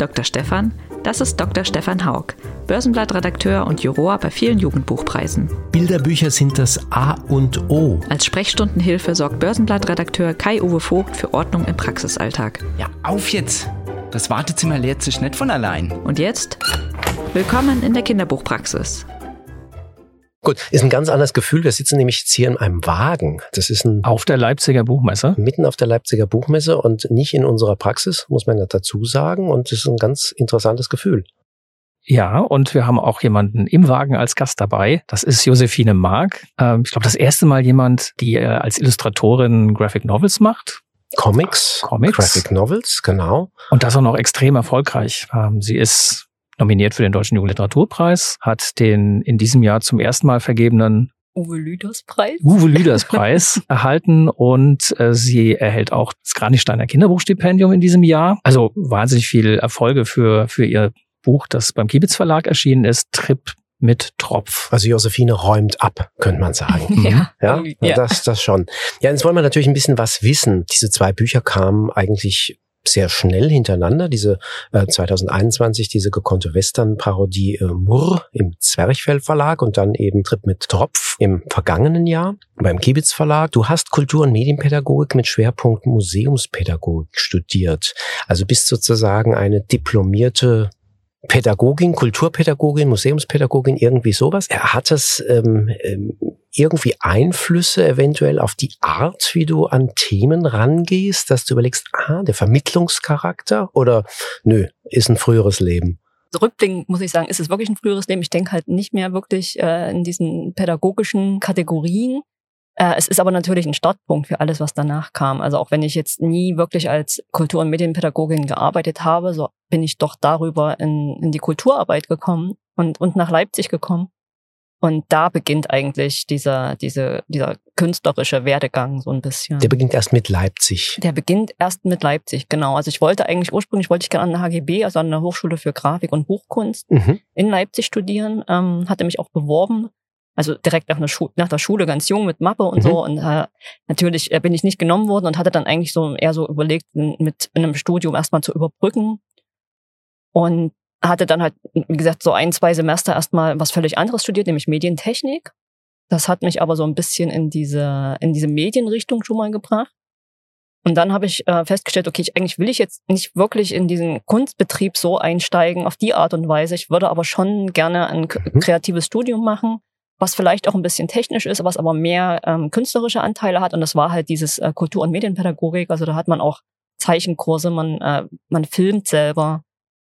Dr. Stefan, das ist Dr. Stefan Haug, Börsenblattredakteur und Juror bei vielen Jugendbuchpreisen. Bilderbücher sind das A und O. Als Sprechstundenhilfe sorgt Börsenblattredakteur Kai-Uwe Vogt für Ordnung im Praxisalltag. Ja, auf jetzt! Das Wartezimmer leert sich nicht von allein. Und jetzt? Willkommen in der Kinderbuchpraxis. Gut, ist ein ganz anderes Gefühl. Wir sitzen nämlich jetzt hier in einem Wagen. Das ist ein Auf der Leipziger Buchmesse. mitten auf der Leipziger Buchmesse und nicht in unserer Praxis, muss man ja dazu sagen. Und es ist ein ganz interessantes Gefühl. Ja, und wir haben auch jemanden im Wagen als Gast dabei. Das ist Josephine Mark. Ähm, ich glaube, das erste Mal jemand, die äh, als Illustratorin Graphic Novels macht. Comics, Comics. Graphic Novels, genau. Und das auch noch extrem erfolgreich. Ähm, sie ist nominiert für den Deutschen Jugendliteraturpreis, hat den in diesem Jahr zum ersten Mal vergebenen Uwe Lüders Preis. Uwe Lüders Preis erhalten und äh, sie erhält auch das Granisteiner Kinderbuchstipendium in diesem Jahr. Also wahnsinnig viel Erfolge für, für ihr Buch, das beim Kiebitz Verlag erschienen ist, Trip mit Tropf. Also Josephine räumt ab, könnte man sagen. Ja. Ja, Ja. Das, das schon. Ja, jetzt wollen wir natürlich ein bisschen was wissen. Diese zwei Bücher kamen eigentlich sehr schnell hintereinander. Diese äh, 2021, diese gekonnte Western-Parodie äh, Murr im Zwerchfell Verlag und dann eben Trip mit Tropf im vergangenen Jahr beim Kiebitz Verlag. Du hast Kultur- und Medienpädagogik mit Schwerpunkt Museumspädagogik studiert. Also bist sozusagen eine diplomierte Pädagogin, Kulturpädagogin, Museumspädagogin, irgendwie sowas. Hat das ähm, ähm, irgendwie Einflüsse eventuell auf die Art, wie du an Themen rangehst, dass du überlegst, ah, der Vermittlungscharakter oder nö, ist ein früheres Leben? Rückblickend muss ich sagen, ist es wirklich ein früheres Leben. Ich denke halt nicht mehr wirklich äh, in diesen pädagogischen Kategorien. Äh, es ist aber natürlich ein Startpunkt für alles, was danach kam. Also auch wenn ich jetzt nie wirklich als Kultur- und Medienpädagogin gearbeitet habe, so bin ich doch darüber in, in die Kulturarbeit gekommen und, und nach Leipzig gekommen. Und da beginnt eigentlich dieser, diese, dieser künstlerische Werdegang so ein bisschen. Der beginnt erst mit Leipzig. Der beginnt erst mit Leipzig, genau. Also ich wollte eigentlich ursprünglich wollte ich gerne an der HGB, also an der Hochschule für Grafik und Buchkunst Mhm. in Leipzig studieren, ähm, hatte mich auch beworben. Also direkt nach, nach der Schule ganz jung mit Mappe und Mhm. so. Und äh, natürlich äh, bin ich nicht genommen worden und hatte dann eigentlich so eher so überlegt, mit in einem Studium erstmal zu überbrücken. Und hatte dann halt, wie gesagt, so ein, zwei Semester erstmal was völlig anderes studiert, nämlich Medientechnik. Das hat mich aber so ein bisschen in diese, in diese Medienrichtung schon mal gebracht. Und dann habe ich äh, festgestellt, okay, ich, eigentlich will ich jetzt nicht wirklich in diesen Kunstbetrieb so einsteigen, auf die Art und Weise. Ich würde aber schon gerne ein Mhm. kreatives Studium machen, was vielleicht auch ein bisschen technisch ist, was aber mehr ähm, künstlerische Anteile hat. Und das war halt dieses äh, Kultur- und Medienpädagogik. Also da hat man auch Zeichenkurse, man, äh, man filmt selber.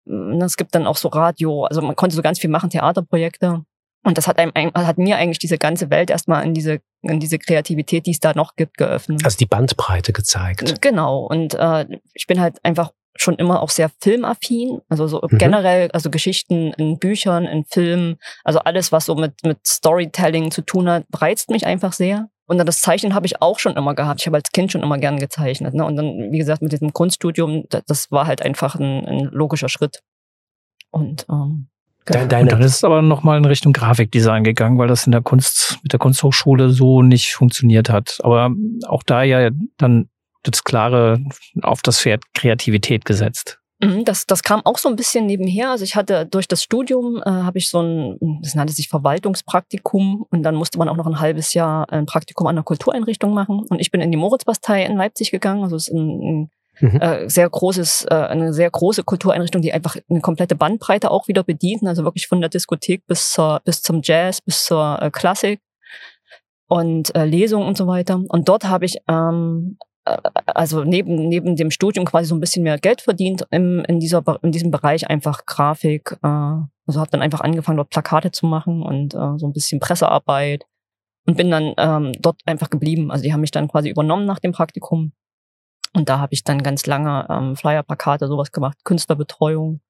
Mm, Es gibt dann auch so Radio, also man konnte so ganz viel machen, Theaterprojekte. Und das hat einem, ein- hat mir eigentlich diese ganze Welt erstmal in diese, in diese Kreativität, die es da noch gibt, geöffnet. Also die Bandbreite gezeigt. Genau. Und äh, ich bin halt einfach schon immer auch sehr filmaffin. Also so Mhm. generell, also Geschichten in Büchern, in Filmen, also alles, was so mit, mit Storytelling zu tun hat, reizt mich einfach sehr. Und dann das Zeichnen habe ich auch schon immer gehabt. Ich habe als Kind schon immer gern gezeichnet. Ne? Und dann, wie gesagt, mit diesem Kunststudium, das, das war halt einfach ein, ein logischer Schritt. Und ähm, Dein, Und dann deine, ist es aber nochmal in Richtung Grafikdesign gegangen, weil das in der Kunst, mit der Kunsthochschule so nicht funktioniert hat. Aber auch da ja dann das klare auf das Pferd Kreativität gesetzt. Mhm, Das, das kam auch so ein bisschen nebenher. Also ich hatte durch das Studium äh, habe ich so ein, das nannte sich Verwaltungspraktikum und dann musste man auch noch ein halbes Jahr ein Praktikum an einer Kultureinrichtung machen. Und ich bin in die Moritzbastei in Leipzig gegangen. Also es ist ein, Mhm. ein äh, sehr großes, äh, eine sehr große Kultureinrichtung, die einfach eine komplette Bandbreite auch wieder bedient. Also wirklich von der Diskothek bis zur, bis zum Jazz, bis zur äh, Klassik und äh, Lesungen und so weiter. Und dort habe ich ähm, äh, also neben, neben dem Studium quasi so ein bisschen mehr Geld verdient im, in, dieser, in diesem Bereich einfach Grafik. Äh, also habe dann einfach angefangen, dort Plakate zu machen und äh, so ein bisschen Pressearbeit und bin dann ähm, dort einfach geblieben. Also die haben mich dann quasi übernommen nach dem Praktikum. Und da habe ich dann ganz lange ähm, Flyer, Plakate, sowas gemacht, Künstlerbetreuung.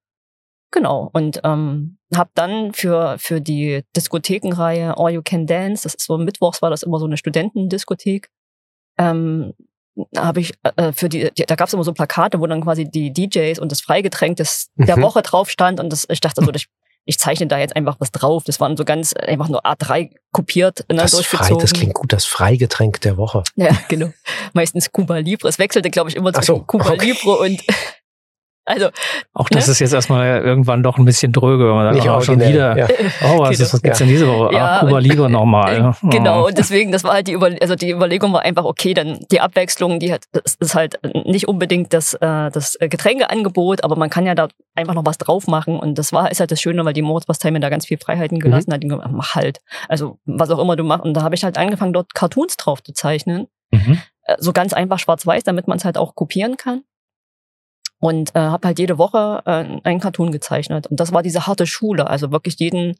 Genau. Und ähm, habe dann für, für die Diskothekenreihe All You Can Dance, das ist so mittwochs war das immer so eine Studentendiskothek, ähm, habe ich äh, für die, die da gab es immer so Plakate, wo dann quasi die DJs und das Freigetränk des, der Mhm. Woche drauf stand und das, ich dachte so, ich, ich zeichne da jetzt einfach was drauf. Das waren so ganz einfach nur A3 kopiert und dann Das, frei, das klingt gut, das Freigetränk der Woche. Ja, genau. Meistens Cuba Libre. Es wechselte, glaube ich, immer zwischen so, Cuba okay. Libre und also Auch das Ne? ist jetzt erstmal irgendwann doch ein bisschen dröge, wenn man Nicht sagt, oh, schon originell, wieder. Ja. Oh, was, ist, was gibt's denn diese Woche? Ja, ah, Kuba Libre normal. Äh, Genau, Oh. und deswegen, das war halt die, Über also die Überlegung war einfach, okay, dann die Abwechslung, die hat, das ist halt nicht unbedingt das, äh, das Getränkeangebot, aber man kann ja da einfach noch was drauf machen. Und das war, ist halt das Schöne, weil die Mordspastei mir da ganz viel Freiheiten gelassen hat. Die gesagt, mach halt. Also, was auch immer du machst. Und da habe ich halt angefangen, dort Cartoons drauf zu zeichnen. Mhm. Äh, so ganz einfach schwarz-weiß, damit man es halt auch kopieren kann. Und äh, habe halt jede Woche äh, einen Cartoon gezeichnet. Und das war diese harte Schule. Also wirklich jeden,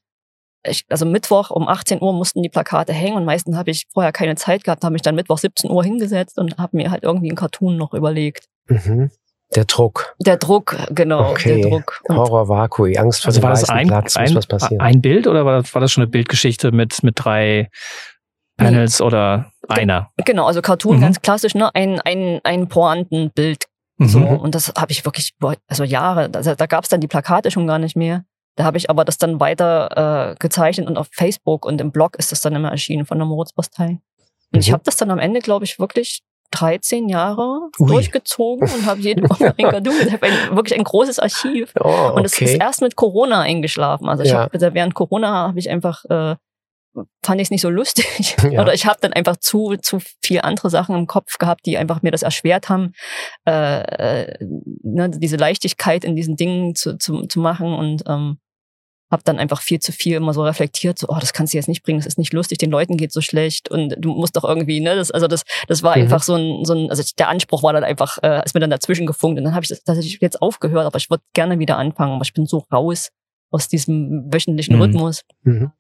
ich, also Mittwoch um 18 Uhr mussten die Plakate hängen und meistens habe ich vorher keine Zeit gehabt, habe mich dann Mittwoch 17 Uhr hingesetzt und habe mir halt irgendwie einen Cartoon noch überlegt. Mhm. Der Druck. Der Druck, genau, Okay. der Druck. Und Horror Vakui, Angst vor Also dem war das ein, Platz, ein, was passieren. ein Bild oder war das, war das schon eine Bildgeschichte mit, mit drei Panels oder einer? genau, also Cartoon Mhm. ganz klassisch, ne? Ein, ein, ein Pointenbild Mhm. So, und das habe ich wirklich, also Jahre, da, da gab es dann die Plakate schon gar nicht mehr. Da habe ich aber das dann weiter äh, gezeichnet und auf Facebook und im Blog ist das dann immer erschienen von der Moritzbastei. Und ich Mhm. habe das dann am Ende, glaube ich, wirklich 13 Jahre Ui. durchgezogen und habe jede Woche ein Cartoon. Ich habe wirklich ein großes Archiv. Oh, Und es ist okay. erst mit Corona eingeschlafen. Also ich Ja. hab, während Corona habe ich einfach äh, fand ich es nicht so lustig. Ja. Oder ich habe dann einfach zu zu viel andere Sachen im Kopf gehabt, die einfach mir das erschwert haben, äh, äh, ne, diese Leichtigkeit in diesen Dingen zu, zu, zu machen und ähm, habe dann einfach viel zu viel immer so reflektiert, so, oh, das kannst du jetzt nicht bringen, das ist nicht lustig, den Leuten geht so schlecht und du musst doch irgendwie, ne, das, also das, das war Mhm. einfach so ein, so ein, also der Anspruch war dann einfach, äh, ist mir dann dazwischen gefunkt und dann habe ich das tatsächlich jetzt aufgehört, aber ich würde gerne wieder anfangen, aber ich bin so raus aus diesem wöchentlichen Mhm. Rhythmus. Mhm.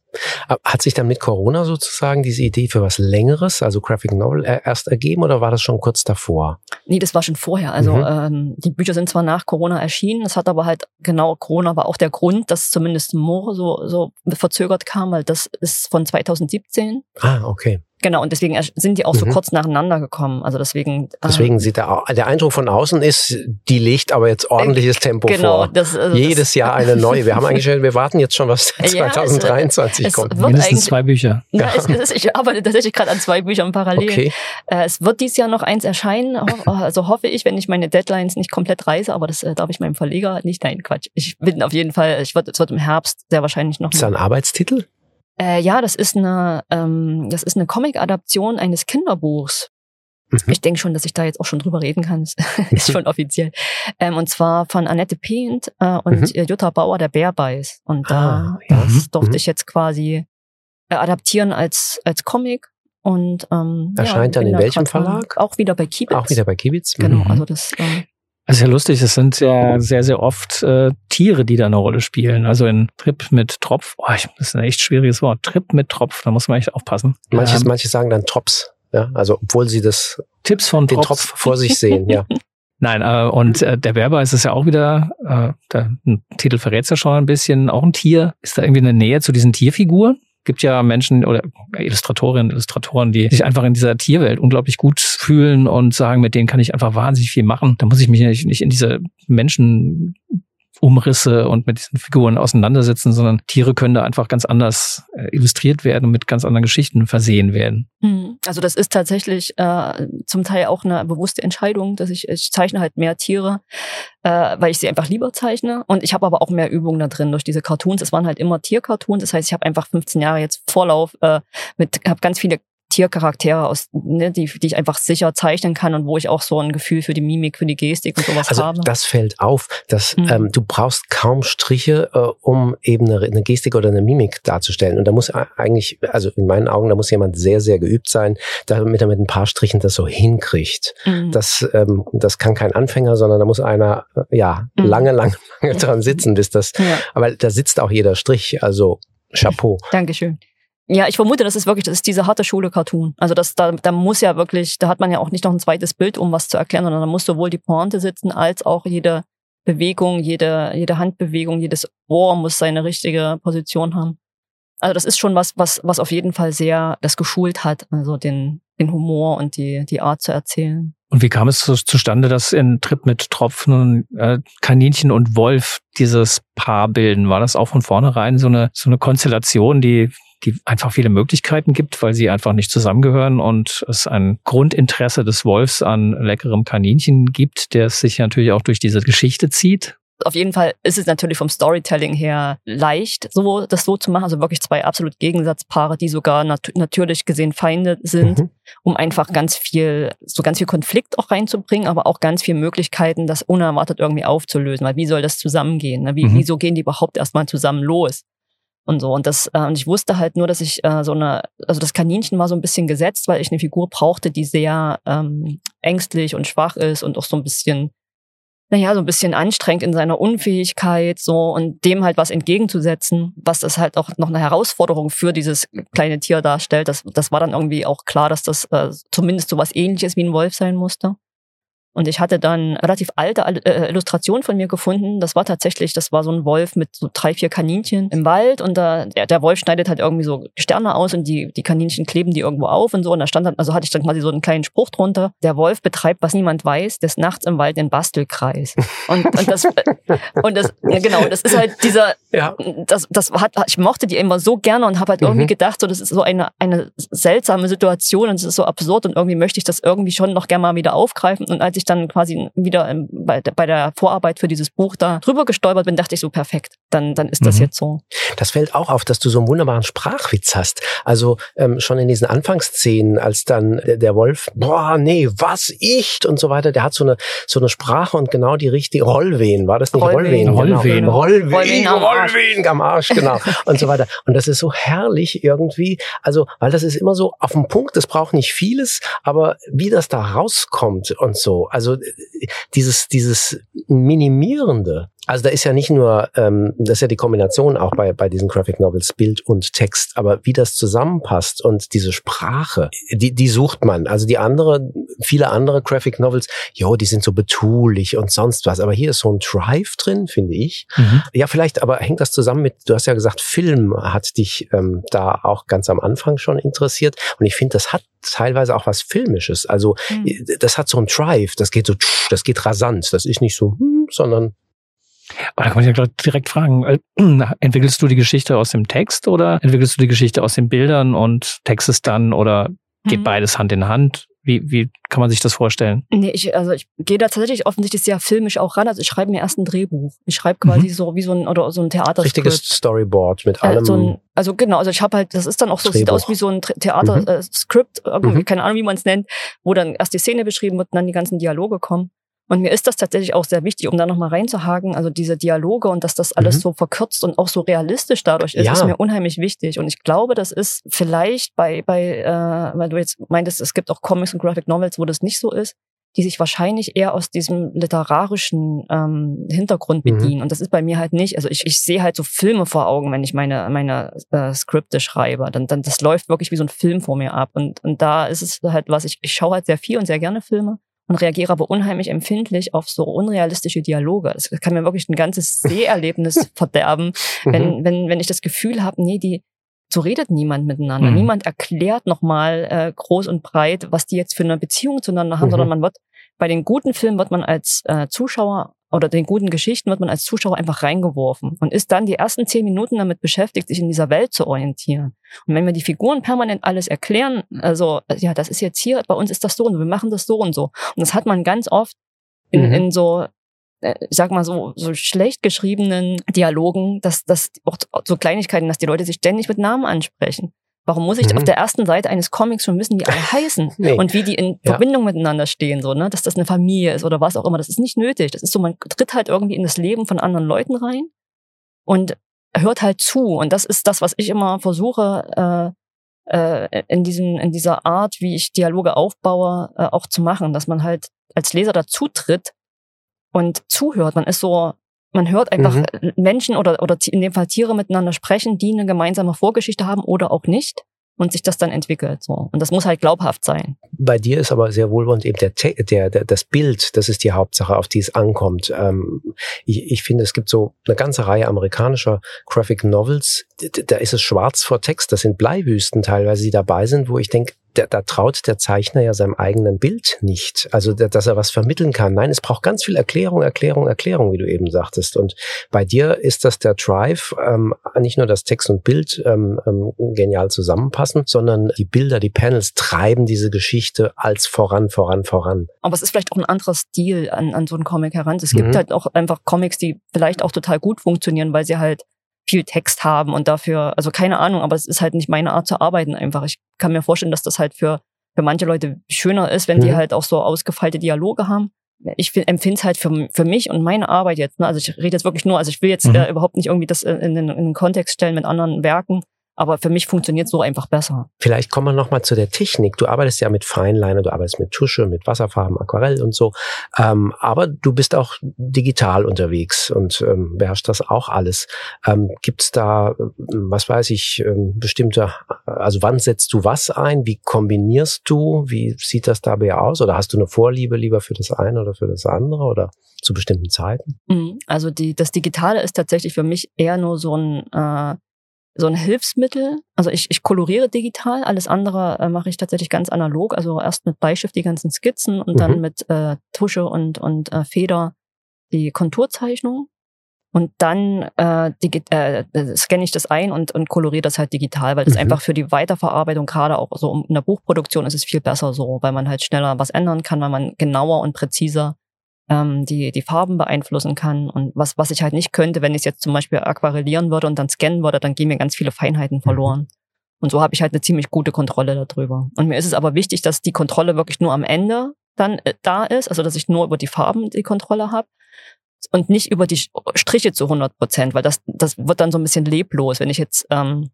Hat sich dann mit Corona sozusagen diese Idee für was Längeres, also Graphic Novel, äh, erst ergeben oder war das schon kurz davor? Nee, das war schon vorher. Also Mhm. ähm, die Bücher sind zwar nach Corona erschienen, das hat aber halt genau Corona war auch der Grund, dass zumindest Moore so so verzögert kam, weil das ist von 2017. Ah, okay. Genau, und deswegen sind die auch so Mhm. kurz nacheinander gekommen. Also deswegen. äh, Deswegen sieht der, der Eindruck von außen ist, die legt aber jetzt ordentliches Tempo genau, vor. das, also Jedes Jahr eine neue. Wir haben eigentlich, schon- wir warten jetzt schon, was Ja, es- 2023 es kommt. wird Mindestens zwei Bücher. das. Na, es, es ist, ich arbeite tatsächlich gerade an zwei Büchern parallel. Okay. Äh, es wird dieses Jahr noch eins erscheinen, also hoffe ich, wenn ich meine Deadlines nicht komplett reiße, aber das äh, darf ich meinem Verleger nicht. Nein, Quatsch. Ich bin auf jeden Fall, ich wird, es wird im Herbst sehr wahrscheinlich noch. Ist da ein Arbeitstitel? Äh, ja, das ist eine, ähm, das ist eine Comic-Adaption eines Kinderbuchs. Mhm. Ich denke schon, dass ich da jetzt auch schon drüber reden kann. Ist schon offiziell. Ähm, und zwar von Annette Pient äh, und Mhm. Jutta Bauer, der Bärbeiß. Und da Ah, ja. das durfte Mhm. ich jetzt quasi äh, adaptieren als, als Comic. Und ähm, Erscheint ja, dann in welchem. Verlag? Auch wieder bei Kiebitz. Auch wieder bei Kibitz? Genau, Mhm. also das äh, Das ist ja lustig, es sind ja sehr, sehr oft äh, Tiere, die da eine Rolle spielen. Also in Trip mit Tropf, oh, ich, das ist ein echt schwieriges Wort. Trip mit Tropf, da muss man echt aufpassen. Manches, Ähm, manche sagen dann Trops. Ja, also obwohl sie das, Tipps von den Tropf. Tropf vor sich sehen, ja. Nein, äh, und äh, der Werber ist es ja auch wieder, äh, der Titel verrät ja schon ein bisschen, auch ein Tier. Ist da irgendwie eine Nähe zu diesen Tierfiguren? Gibt ja Menschen oder Illustratorinnen, Illustratoren, die sich einfach in dieser Tierwelt unglaublich gut fühlen und sagen, mit denen kann ich einfach wahnsinnig viel machen. Da muss ich mich nicht, nicht in diese Menschen Umrisse und mit diesen Figuren auseinandersetzen, sondern Tiere können da einfach ganz anders äh, illustriert werden und mit ganz anderen Geschichten versehen werden. Mhm. Also das ist tatsächlich äh, zum Teil auch eine bewusste Entscheidung, dass ich, ich zeichne halt mehr Tiere, äh, weil ich sie einfach lieber zeichne. Und ich habe aber auch mehr Übungen da drin durch diese Cartoons. Es waren halt immer Tiercartoons. Das heißt, ich habe einfach 15 Jahre jetzt Vorlauf äh, mit, habe ganz viele Tiercharaktere aus, ne, die, die ich einfach sicher zeichnen kann und wo ich auch so ein Gefühl für die Mimik, für die Gestik und sowas Also habe. das fällt auf, dass Mhm. ähm, du brauchst kaum Striche, äh, um eben eine, eine Gestik oder eine Mimik darzustellen. Und da muss eigentlich, also in meinen Augen, da muss jemand sehr, sehr geübt sein, damit er mit ein paar Strichen das so hinkriegt. Mhm. Das, ähm, das kann kein Anfänger, sondern da muss einer äh, ja Mhm. lange, lange, lange dran sitzen, bis das. ja. Aber da sitzt auch jeder Strich. Also Chapeau. Dankeschön. Ja, ich vermute, das ist wirklich, das ist diese harte Schule Cartoon. Also das, da, da muss ja wirklich, da hat man ja auch nicht noch ein zweites Bild, um was zu erklären, sondern da muss sowohl die Pointe sitzen, als auch jede Bewegung, jede, jede Handbewegung, jedes Ohr muss seine richtige Position haben. Also das ist schon was, was, was auf jeden Fall sehr das geschult hat, also den, den Humor und die, die Art zu erzählen. Und wie kam es zu, zustande, dass in Trip mit Tropfen, äh, Kaninchen und Wolf dieses Paar bilden? War das auch von vornherein so eine, so eine Konstellation, die, die einfach viele Möglichkeiten gibt, weil sie einfach nicht zusammengehören und es ein Grundinteresse des Wolfs an leckerem Kaninchen gibt, der sich natürlich auch durch diese Geschichte zieht? Auf jeden Fall ist es natürlich vom Storytelling her leicht, so das so zu machen. Also wirklich zwei absolut Gegensatzpaare, die sogar nat natürlich gesehen Feinde sind, mhm. um einfach ganz viel, so ganz viel Konflikt auch reinzubringen, aber auch ganz viele Möglichkeiten, das unerwartet irgendwie aufzulösen. Weil wie soll das zusammengehen? Ne? Wie, mhm. Wieso gehen die überhaupt erstmal zusammen los? Und so. Und das, äh, und ich wusste halt nur, dass ich äh, so eine, also das Kaninchen war so ein bisschen gesetzt, weil ich eine Figur brauchte, die sehr ähm, ängstlich und schwach ist und auch so ein bisschen naja, so ein bisschen anstrengend in seiner Unfähigkeit, so und dem halt was entgegenzusetzen, was das halt auch noch eine Herausforderung für dieses kleine Tier darstellt. Das, das war dann irgendwie auch klar, dass das äh, zumindest so was ähnliches wie ein Wolf sein musste. Und ich hatte dann relativ alte äh, Illustrationen von mir gefunden. Das war tatsächlich, das war so ein Wolf mit so drei, vier Kaninchen im Wald und da, der, der Wolf schneidet halt irgendwie so Sterne aus und die, die Kaninchen kleben die irgendwo auf und so. Und da stand dann, also hatte ich dann quasi so einen kleinen Spruch drunter. Der Wolf betreibt, was niemand weiß, des Nachts im Wald den Bastelkreis. Und, und das, und das, genau, das ist halt dieser, ja. das, das hat, ich mochte die immer so gerne und habe halt mhm. irgendwie gedacht, so, das ist so eine, eine seltsame Situation und es ist so absurd und irgendwie möchte ich das irgendwie schon noch gerne mal wieder aufgreifen. Und als ich ich dann quasi wieder bei, bei, der Vorarbeit für dieses Buch da drüber gestolpert bin, dachte ich so, perfekt, dann, dann ist das mhm. jetzt so. Das fällt auch auf, dass du so einen wunderbaren Sprachwitz hast. Also ähm, schon in diesen Anfangsszenen, als dann der, der Wolf, boah, nee, was, ich und so weiter, der hat so eine, so eine Sprache und genau die richtige, Rollwehen, war das nicht Rollwehen? Rollwehen, genau. Rollwehen, Rollwehen, Rollwehen am Arsch genau. und so weiter. Und das ist so herrlich irgendwie, also, weil das ist immer so auf dem Punkt, es braucht nicht vieles, aber wie das da rauskommt und so, also dieses, dieses Minimierende, also da ist ja nicht nur, ähm, das ist ja die Kombination auch bei, bei diesen Graphic Novels, Bild und Text, aber wie das zusammenpasst und diese Sprache, die, die sucht man. Also die andere, viele andere Graphic Novels, jo, die sind so betulich und sonst was, aber hier ist so ein Drive drin, finde ich. Mhm. Ja, vielleicht, aber hängt das zusammen mit, du hast ja gesagt, Film hat dich ähm, da auch ganz am Anfang schon interessiert und ich finde, das hat teilweise auch was Filmisches. Also mhm. das hat so ein Drive, das geht so, das geht rasant, das ist nicht so, hm, sondern aber da kann man ja direkt fragen, äh, entwickelst du die Geschichte aus dem Text oder entwickelst du die Geschichte aus den Bildern und textest dann oder geht mhm. beides Hand in Hand? Wie, wie kann man sich das vorstellen? Nee, ich, also ich gehe da tatsächlich offensichtlich sehr filmisch auch ran. Also ich schreibe mir erst ein Drehbuch. Ich schreibe quasi mhm. so wie so ein oder so ein Theater. Richtiges Storyboard mit allem. Äh, so ein, also genau, also ich habe halt, das ist dann auch so, Drehbuch. sieht aus wie so ein Theater-Skript, mhm. äh, mhm. keine Ahnung, wie man es nennt, wo dann erst die Szene beschrieben wird und dann die ganzen Dialoge kommen. Und mir ist das tatsächlich auch sehr wichtig, um da nochmal reinzuhaken. Also diese Dialoge und dass das alles mhm. so verkürzt und auch so realistisch dadurch ist, ja. ist mir unheimlich wichtig. Und ich glaube, das ist vielleicht bei, bei äh, weil du jetzt meintest, es gibt auch Comics und Graphic Novels, wo das nicht so ist, die sich wahrscheinlich eher aus diesem literarischen ähm, Hintergrund mhm. bedienen. Mhm. Und das ist bei mir halt nicht. Also ich, ich sehe halt so Filme vor Augen, wenn ich meine, meine äh, Skripte schreibe. Dann, dann das läuft wirklich wie so ein Film vor mir ab. Und, und da ist es halt was, ich, ich schaue halt sehr viel und sehr gerne Filme und reagiere aber unheimlich empfindlich auf so unrealistische Dialoge. Es kann mir wirklich ein ganzes Seherlebnis verderben, wenn, mhm. wenn, wenn ich das Gefühl habe, nee, die, so redet niemand miteinander. Mhm. Niemand erklärt nochmal äh, groß und breit, was die jetzt für eine Beziehung zueinander haben, mhm. sondern man wird bei den guten Filmen wird man als äh, Zuschauer oder den guten Geschichten wird man als Zuschauer einfach reingeworfen und ist dann die ersten zehn Minuten damit beschäftigt, sich in dieser Welt zu orientieren. Und wenn wir die Figuren permanent alles erklären, also ja, das ist jetzt hier, bei uns ist das so und wir machen das so und so. Und das hat man ganz oft in, mhm. in so äh, ich sag mal so, so schlecht geschriebenen Dialogen, dass, dass auch so Kleinigkeiten, dass die Leute sich ständig mit Namen ansprechen. Warum muss ich mhm. auf der ersten Seite eines Comics schon wissen, wie alle heißen nee. und wie die in ja. Verbindung miteinander stehen, so, ne? Dass das eine Familie ist oder was auch immer. Das ist nicht nötig. Das ist so, man tritt halt irgendwie in das Leben von anderen Leuten rein und hört halt zu. Und das ist das, was ich immer versuche, äh, äh, in diesem, in dieser Art, wie ich Dialoge aufbaue, äh, auch zu machen, dass man halt als Leser dazu tritt und zuhört. Man ist so man hört einfach mhm. Menschen oder, oder in dem Fall Tiere miteinander sprechen, die eine gemeinsame Vorgeschichte haben oder auch nicht und sich das dann entwickelt. So. Und das muss halt glaubhaft sein. Bei dir ist aber sehr wohlwollend eben der, der, der, das Bild, das ist die Hauptsache, auf die es ankommt. Ähm, ich, ich finde, es gibt so eine ganze Reihe amerikanischer Graphic Novels, da ist es schwarz vor Text, das sind Bleiwüsten teilweise, die dabei sind, wo ich denke, der, da traut der Zeichner ja seinem eigenen Bild nicht. Also, dass er was vermitteln kann. Nein, es braucht ganz viel Erklärung, Erklärung, Erklärung, wie du eben sagtest. Und bei dir ist das der Drive, ähm, nicht nur das Text und Bild ähm, ähm, genial zusammenpassen, sondern die Bilder, die Panels treiben diese Geschichte als voran, voran, voran. Aber es ist vielleicht auch ein anderer Stil an, an so einen Comic heran. Es gibt mhm. halt auch einfach Comics, die vielleicht auch total gut funktionieren, weil sie halt viel Text haben und dafür, also keine Ahnung, aber es ist halt nicht meine Art zu arbeiten einfach. Ich kann mir vorstellen, dass das halt für, für manche Leute schöner ist, wenn mhm. die halt auch so ausgefeilte Dialoge haben. Ich empfinde es halt für, für mich und meine Arbeit jetzt, ne? also ich rede jetzt wirklich nur, also ich will jetzt mhm. äh, überhaupt nicht irgendwie das in, in, in den Kontext stellen mit anderen Werken, aber für mich funktioniert so einfach besser. Vielleicht kommen wir nochmal zu der Technik. Du arbeitest ja mit Feinliner, du arbeitest mit Tusche, mit Wasserfarben, Aquarell und so. Ähm, aber du bist auch digital unterwegs und ähm, beherrschst das auch alles. Ähm, Gibt es da, äh, was weiß ich, ähm, bestimmte, also wann setzt du was ein? Wie kombinierst du? Wie sieht das dabei aus? Oder hast du eine Vorliebe lieber für das eine oder für das andere oder zu bestimmten Zeiten? Mhm. Also die, das Digitale ist tatsächlich für mich eher nur so ein äh, so ein Hilfsmittel. Also ich, ich koloriere digital, alles andere äh, mache ich tatsächlich ganz analog. Also erst mit Bleistift die ganzen Skizzen und mhm. dann mit äh, Tusche und, und äh, Feder die Konturzeichnung. Und dann äh, äh, scanne ich das ein und, und koloriere das halt digital, weil das mhm. einfach für die Weiterverarbeitung, gerade auch so in der Buchproduktion ist es viel besser so, weil man halt schneller was ändern kann, weil man genauer und präziser ähm, die, die Farben beeinflussen kann. Und was, was ich halt nicht könnte, wenn ich es jetzt zum Beispiel aquarellieren würde und dann scannen würde, dann gehen mir ganz viele Feinheiten mhm. verloren. Und so habe ich halt eine ziemlich gute Kontrolle darüber. Und mir ist es aber wichtig, dass die Kontrolle wirklich nur am Ende dann äh, da ist, also dass ich nur über die Farben die Kontrolle habe und nicht über die Striche zu 100 Prozent, weil das, das wird dann so ein bisschen leblos. Wenn ich jetzt ähm,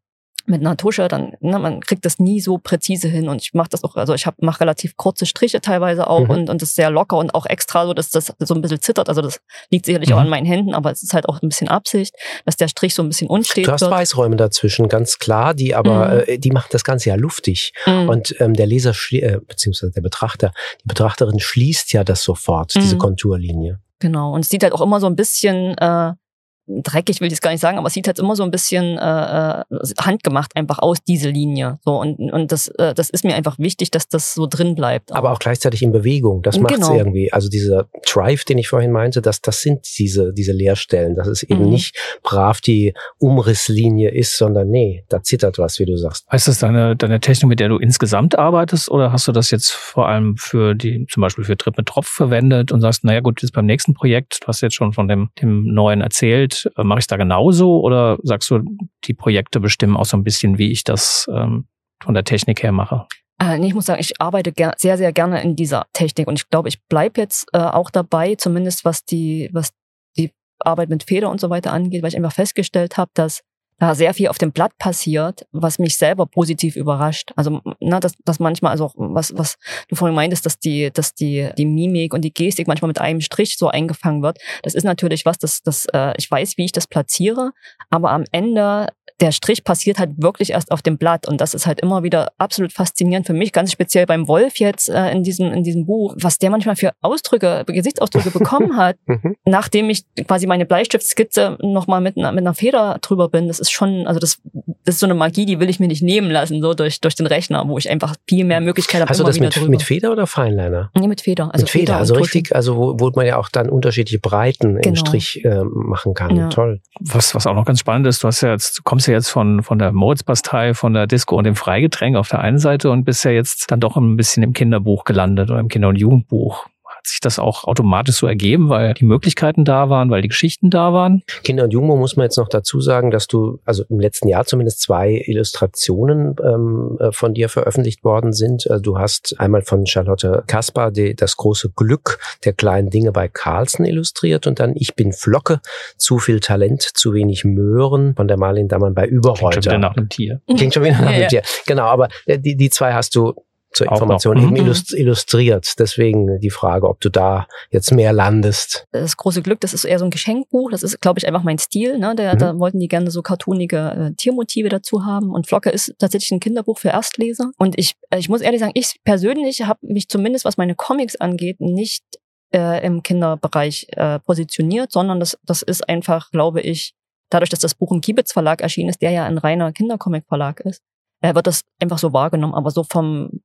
mit einer Tusche, dann, ne, man kriegt das nie so präzise hin und ich mache das auch, also ich mache relativ kurze Striche teilweise auch mhm. und, und das ist sehr locker und auch extra so, dass das so ein bisschen zittert, also das liegt sicherlich mhm. auch an meinen Händen, aber es ist halt auch ein bisschen Absicht, dass der Strich so ein bisschen unstet Du hast wird. Weißräume dazwischen, ganz klar, die aber, mhm. äh, die machen das Ganze ja luftig mhm. und ähm, der Leser, äh, beziehungsweise der Betrachter, die Betrachterin schließt ja das sofort, diese mhm. Konturlinie. Genau, und es sieht halt auch immer so ein bisschen äh, dreckig will ich es gar nicht sagen, aber es sieht halt immer so ein bisschen äh, äh, handgemacht einfach aus, diese Linie. So, und, und das, äh, das ist mir einfach wichtig, dass das so drin bleibt. Aber auch gleichzeitig in Bewegung. Das macht genau. irgendwie. Also dieser Drive, den ich vorhin meinte, das, das sind diese, diese Leerstellen. Dass es eben mhm. nicht brav die Umrisslinie ist, sondern nee, da zittert was, wie du sagst. Heißt das deine, deine Technik, mit der du insgesamt arbeitest, oder hast du das jetzt vor allem für die, zum Beispiel für Trip mit Tropf verwendet und sagst, naja gut, jetzt beim nächsten Projekt, du hast jetzt schon von dem, dem neuen erzählt, äh, mache ich da genauso oder sagst du, die Projekte bestimmen auch so ein bisschen, wie ich das ähm, von der Technik her mache? Äh, ich muss sagen, ich arbeite sehr, sehr gerne in dieser Technik und ich glaube, ich bleibe jetzt äh, auch dabei, zumindest was die, was die Arbeit mit Feder und so weiter angeht, weil ich einfach festgestellt habe, dass da sehr viel auf dem Blatt passiert, was mich selber positiv überrascht. Also, na, dass, dass manchmal, also was, was du vorhin meintest, dass die, dass die, die Mimik und die Gestik manchmal mit einem Strich so eingefangen wird. Das ist natürlich was, das, das, äh, ich weiß, wie ich das platziere, aber am Ende der Strich passiert halt wirklich erst auf dem Blatt und das ist halt immer wieder absolut faszinierend für mich, ganz speziell beim Wolf jetzt äh, in diesem in diesem Buch, was der manchmal für Ausdrücke, Gesichtsausdrücke bekommen hat, mhm. nachdem ich quasi meine Bleistiftskizze nochmal mit einer mit einer Feder drüber bin. Das ist schon, also das, das ist so eine Magie, die will ich mir nicht nehmen lassen so durch durch den Rechner, wo ich einfach viel mehr Möglichkeiten habe. Hast du das mit, mit Feder oder Feinliner? Nee, mit Feder. Also mit Feder, Feder also richtig, also wo, wo man ja auch dann unterschiedliche Breiten genau. im Strich äh, machen kann. Ja. Toll. Was was auch noch ganz spannend ist, du hast ja jetzt du kommst ja jetzt von, von der Moritzbastei, von der Disco und dem Freigetränk auf der einen Seite und bist ja jetzt dann doch ein bisschen im Kinderbuch gelandet oder im Kinder- und Jugendbuch. Hat sich das auch automatisch so ergeben, weil die Möglichkeiten da waren, weil die Geschichten da waren? Kinder- und Jugendbuch muss man jetzt noch dazu sagen, dass du, also im letzten Jahr zumindest zwei Illustrationen ähm, äh, von dir veröffentlicht worden sind. Also du hast einmal von Charlotte Kaspar die, das große Glück der kleinen Dinge bei Carlsen illustriert und dann Ich bin Flocke, zu viel Talent, zu wenig Möhren von der Marlin Dammann bei Überreuter. Klingt schon wieder nach einem Tier. Klingt schon wieder nach einem ja, Tier. Genau, aber äh, die, die zwei hast du zur Information eben mhm. illustriert. Deswegen die Frage, ob du da jetzt mehr landest. Das große Glück, das ist eher so ein Geschenkbuch. Das ist, glaube ich, einfach mein Stil. Ne? Der, mhm. Da wollten die gerne so cartoonige äh, Tiermotive dazu haben. Und Flocke ist tatsächlich ein Kinderbuch für Erstleser. Und ich, äh, ich muss ehrlich sagen, ich persönlich habe mich zumindest, was meine Comics angeht, nicht äh, im Kinderbereich äh, positioniert, sondern das, das ist einfach, glaube ich, dadurch, dass das Buch im Kiebitz Verlag erschienen ist, der ja ein reiner Kindercomic Verlag ist, äh, wird das einfach so wahrgenommen. Aber so vom,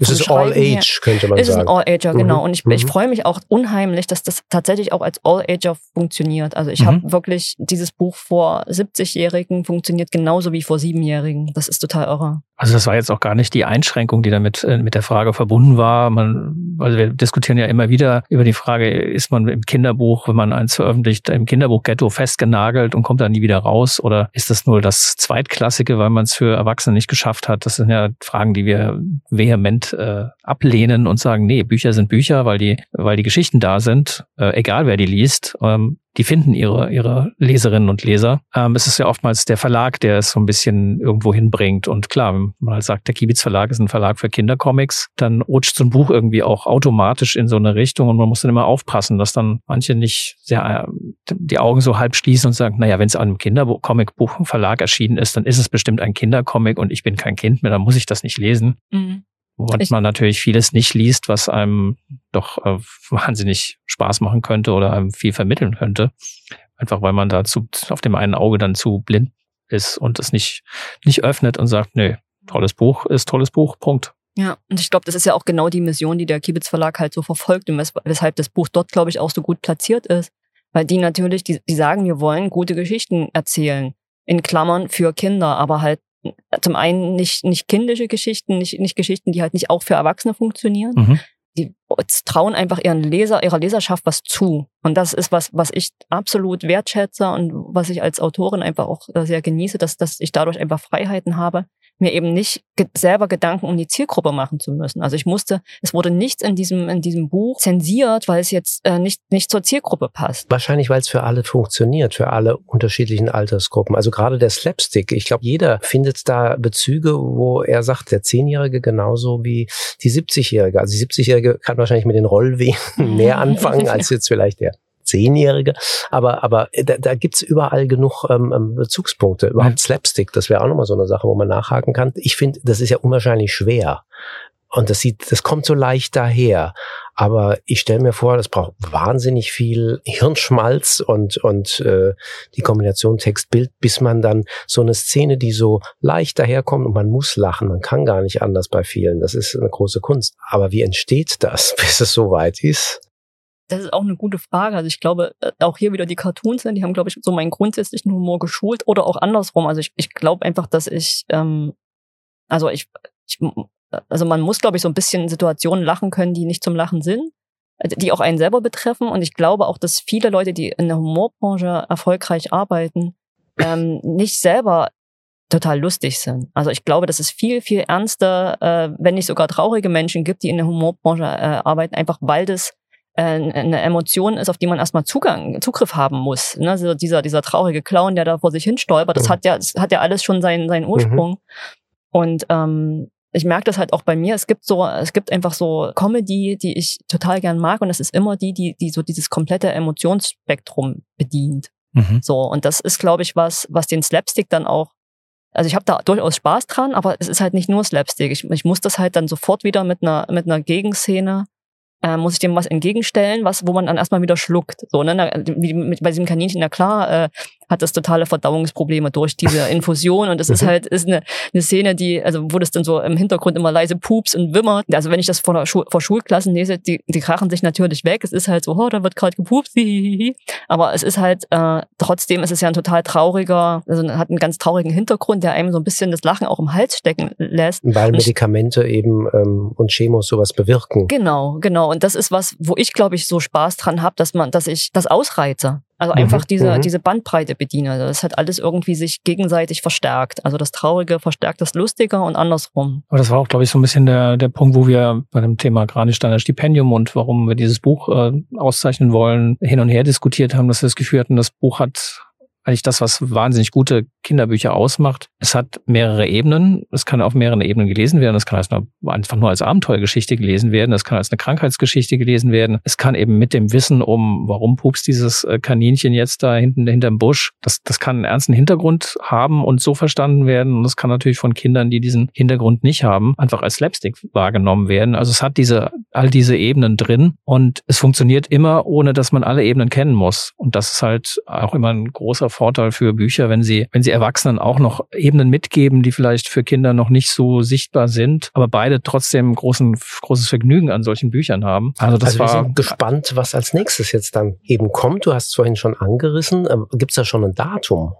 Es ist All Age, könnte man ist sagen. Ist ein All-Ager, Mhm. genau. Und ich, ich Mhm. freue mich auch unheimlich, dass das tatsächlich auch als All-Ager funktioniert. Also ich Mhm. habe wirklich dieses Buch vor 70-Jährigen funktioniert genauso wie vor Siebenjährigen. Das ist total irre. Also das war jetzt auch gar nicht die Einschränkung, die damit äh, mit der Frage verbunden war. Man, also wir diskutieren ja immer wieder über die Frage, ist man im Kinderbuch, wenn man eins veröffentlicht, im Kinderbuch-Ghetto festgenagelt und kommt da nie wieder raus? Oder ist das nur das Zweitklassige, weil man es für Erwachsene nicht geschafft hat? Das sind ja Fragen, die wir vehement äh, ablehnen und sagen, nee, Bücher sind Bücher, weil die, weil die Geschichten da sind, äh, egal wer die liest. Ähm, die finden ihre, ihre Leserinnen und Leser. Ähm, es ist ja oftmals der Verlag, der es so ein bisschen irgendwo hinbringt. Und klar, wenn man halt sagt, der Kibitz Verlag ist ein Verlag für Kindercomics, dann rutscht so ein Buch irgendwie auch automatisch in so eine Richtung und man muss dann immer aufpassen, dass dann manche nicht sehr, äh, die Augen so halb schließen und sagen, naja, wenn es an einem Kindercomic-Buch-Verlag erschienen ist, dann ist es bestimmt ein Kindercomic und ich bin kein Kind mehr, dann muss ich das nicht lesen. Und Ich- man natürlich vieles nicht liest, was einem doch äh, wahnsinnig Spaß machen könnte oder einem viel vermitteln könnte. Einfach weil man dazu auf dem einen Auge dann zu blind ist und es nicht, nicht öffnet und sagt, nö, tolles Buch ist tolles Buch, Punkt. Ja, und ich glaube, das ist ja auch genau die Mission, die der Kibitz Verlag halt so verfolgt und wes weshalb das Buch dort, glaube ich, auch so gut platziert ist. Weil die natürlich, die, die sagen, wir wollen gute Geschichten erzählen. In Klammern für Kinder, aber halt zum einen nicht, nicht kindische Geschichten, nicht, nicht Geschichten, die halt nicht auch für Erwachsene funktionieren. Mhm. Die trauen einfach ihren Leser, ihrer Leserschaft was zu. Und das ist was, was ich absolut wertschätze und was ich als Autorin einfach auch sehr genieße, dass, dass ich dadurch einfach Freiheiten habe, mir eben nicht ge selber Gedanken um die Zielgruppe machen zu müssen. Also ich musste, es wurde nichts in diesem, in diesem Buch zensiert, weil es jetzt äh, nicht, nicht zur Zielgruppe passt. Wahrscheinlich, weil es für alle funktioniert, für alle unterschiedlichen Altersgruppen. Also gerade der Slapstick. Ich glaube, jeder findet da Bezüge, wo er sagt, der Zehnjährige genauso wie die 70-Jährige. Also die 70-Jährige kann wahrscheinlich mit den Rollwehen mehr anfangen als jetzt vielleicht der Zehnjährige. Aber, aber da, da gibt's überall genug ähm, ähm, Bezugspunkte. Überhaupt Slapstick, das wäre auch nochmal so eine Sache, wo man nachhaken kann. Ich finde, das ist ja unwahrscheinlich schwer. Und das sieht, das kommt so leicht daher. Aber ich stelle mir vor, das braucht wahnsinnig viel Hirnschmalz und, und äh, die Kombination Text-Bild, bis man dann so eine Szene, die so leicht daherkommt und man muss lachen, man kann gar nicht anders bei vielen. Das ist eine große Kunst. Aber wie entsteht das, bis es so weit ist? Das ist auch eine gute Frage. Also ich glaube, äh, auch hier wieder die Cartoons sind, die haben, glaube ich, so meinen grundsätzlichen Humor geschult oder auch andersrum. Also ich, ich glaube einfach, dass ich, ähm, also ich, ich, also man muss, glaube ich, so ein bisschen in Situationen lachen können, die nicht zum Lachen sind, also die auch einen selber betreffen. Und ich glaube auch, dass viele Leute, die in der Humorbranche erfolgreich arbeiten, ähm, nicht selber total lustig sind. Also ich glaube, dass es viel, viel ernster, äh, wenn nicht sogar traurige Menschen gibt, die in der Humorbranche äh, arbeiten, einfach weil das eine Emotion ist, auf die man erstmal Zugang, Zugriff haben muss. Ne? Also dieser, dieser traurige Clown, der da vor sich hin stolpert, das Mhm. hat ja, das hat ja alles schon seinen, seinen Ursprung. Und ähm, ich merke das halt auch bei mir. Es gibt so, es gibt einfach so Comedy, die ich total gern mag, und das ist immer die, die, die so dieses komplette Emotionsspektrum bedient. Mhm. So, und das ist, glaube ich, was, was den Slapstick dann auch. Also ich habe da durchaus Spaß dran, aber es ist halt nicht nur Slapstick. Ich, ich muss das halt dann sofort wieder mit einer, mit einer Gegenszene äh, muss ich dem was entgegenstellen, was, wo man dann erstmal wieder schluckt. So, ne? Na, Wie mit, bei diesem Kaninchen, na klar, äh, hat das totale Verdauungsprobleme durch diese Infusion und es ist Mhm. halt, ist eine, eine Szene, die, also wo das dann so im Hintergrund immer leise pups und wimmert. Also wenn ich das vor, der Schu vor Schulklassen lese, die, die krachen sich natürlich weg. Es ist halt so, oh, da wird gerade gepupst, hihihi. aber es ist halt, äh, trotzdem ist es ja ein total trauriger, also hat einen ganz traurigen Hintergrund, der einem so ein bisschen das Lachen auch im Hals stecken lässt. Weil Medikamente eben ähm, und Chemos sowas bewirken. Genau, genau. Und das ist was, wo ich, glaube ich, so Spaß dran habe, dass man, dass ich das ausreize. Also Mhm, einfach diese, mhm. diese Bandbreite bediene. Also Das hat alles irgendwie sich gegenseitig verstärkt. Also das Traurige verstärkt das Lustige und andersrum. Aber das war auch, glaube ich, so ein bisschen der, der Punkt, wo wir bei dem Thema Granisteiner Stipendium und warum wir dieses Buch äh, auszeichnen wollen, hin und her diskutiert haben, dass wir das Gefühl hatten, das Buch hat eigentlich das, was wahnsinnig gute Kinderbücher ausmacht. Es hat mehrere Ebenen. Es kann auf mehreren Ebenen gelesen werden. Es kann als einfach nur als Abenteuergeschichte gelesen werden. Es kann als eine Krankheitsgeschichte gelesen werden. Es kann eben mit dem Wissen um, warum pups dieses äh, Kaninchen jetzt da hinten hinterm Busch, das, das kann einen ernsten Hintergrund haben und so verstanden werden. Und es kann natürlich von Kindern, die diesen Hintergrund nicht haben, einfach als Slapstick wahrgenommen werden. Also es hat diese, all diese Ebenen drin und es funktioniert immer, ohne dass man alle Ebenen kennen muss. Und das ist halt auch immer ein großer Vorteil für Bücher, wenn sie, wenn sie Erwachsenen auch noch Ebenen mitgeben, die vielleicht für Kinder noch nicht so sichtbar sind, aber beide trotzdem großen, großes Vergnügen an solchen Büchern haben. Also das also wir war sind gespannt, was als nächstes jetzt dann eben kommt. Du hast es vorhin schon angerissen. Ähm, Gibt es da schon ein Datum?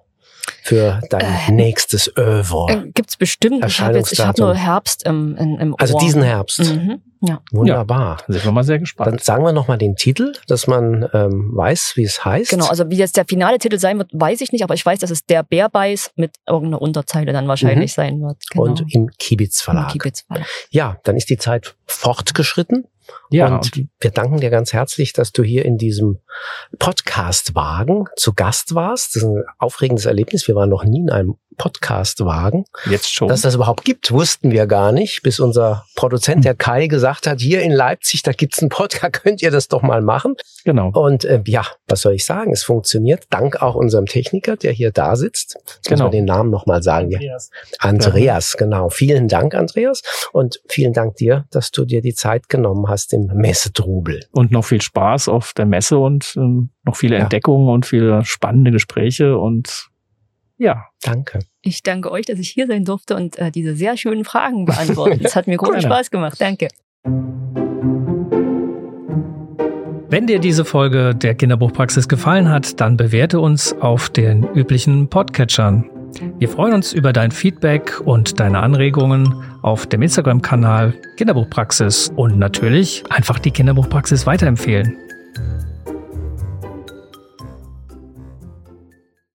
Für dein äh, nächstes Oeuvre? Äh, gibt's bestimmt. Ich habe hab nur Herbst im, im, im also Ohr. Also diesen Herbst. Mhm. Ja. Wunderbar. Ja, sind wir mal sehr gespannt. Dann sagen wir nochmal den Titel, dass man ähm, weiß, wie es heißt. Genau, also wie jetzt der finale Titel sein wird, weiß ich nicht, aber ich weiß, dass es der Bärbeiß mit irgendeiner Unterzeile dann wahrscheinlich mhm. sein wird. Genau. Und im Kibitz Verlag. Im Kibitz Verlag. Ja, dann ist die Zeit fortgeschritten. Ja, und, und wir danken dir ganz herzlich, dass du hier in diesem Podcast-Wagen zu Gast warst. Das ist ein aufregendes Erlebnis. Wir waren noch nie in einem Podcast-Wagen. Jetzt schon. Dass das überhaupt gibt, wussten wir gar nicht, bis unser Produzent, der Kai, gesagt hat, hier in Leipzig, da gibt's einen Podcast, könnt ihr das doch mal machen. Genau. Und äh, ja, was soll ich sagen? Es funktioniert, dank auch unserem Techniker, der hier da sitzt. Jetzt genau. müssen wir den Namen nochmal sagen. Andreas. Ja. Andreas, genau. Vielen Dank, Andreas. Und vielen Dank dir, dass du dir die Zeit genommen hast im Messetrubel. Und noch viel Spaß auf der Messe und ähm, noch viele ja. Entdeckungen und viele spannende Gespräche und ja. Danke. Ich danke euch, dass ich hier sein durfte und äh, diese sehr schönen Fragen beantworten. Es hat mir großen Spaß gemacht. Danke. Wenn dir diese Folge der Kinderbuchpraxis gefallen hat, dann bewerte uns auf den üblichen Podcatchern. Wir freuen uns über dein Feedback und deine Anregungen auf dem Instagram-Kanal Kinderbuchpraxis und natürlich einfach die Kinderbuchpraxis weiterempfehlen.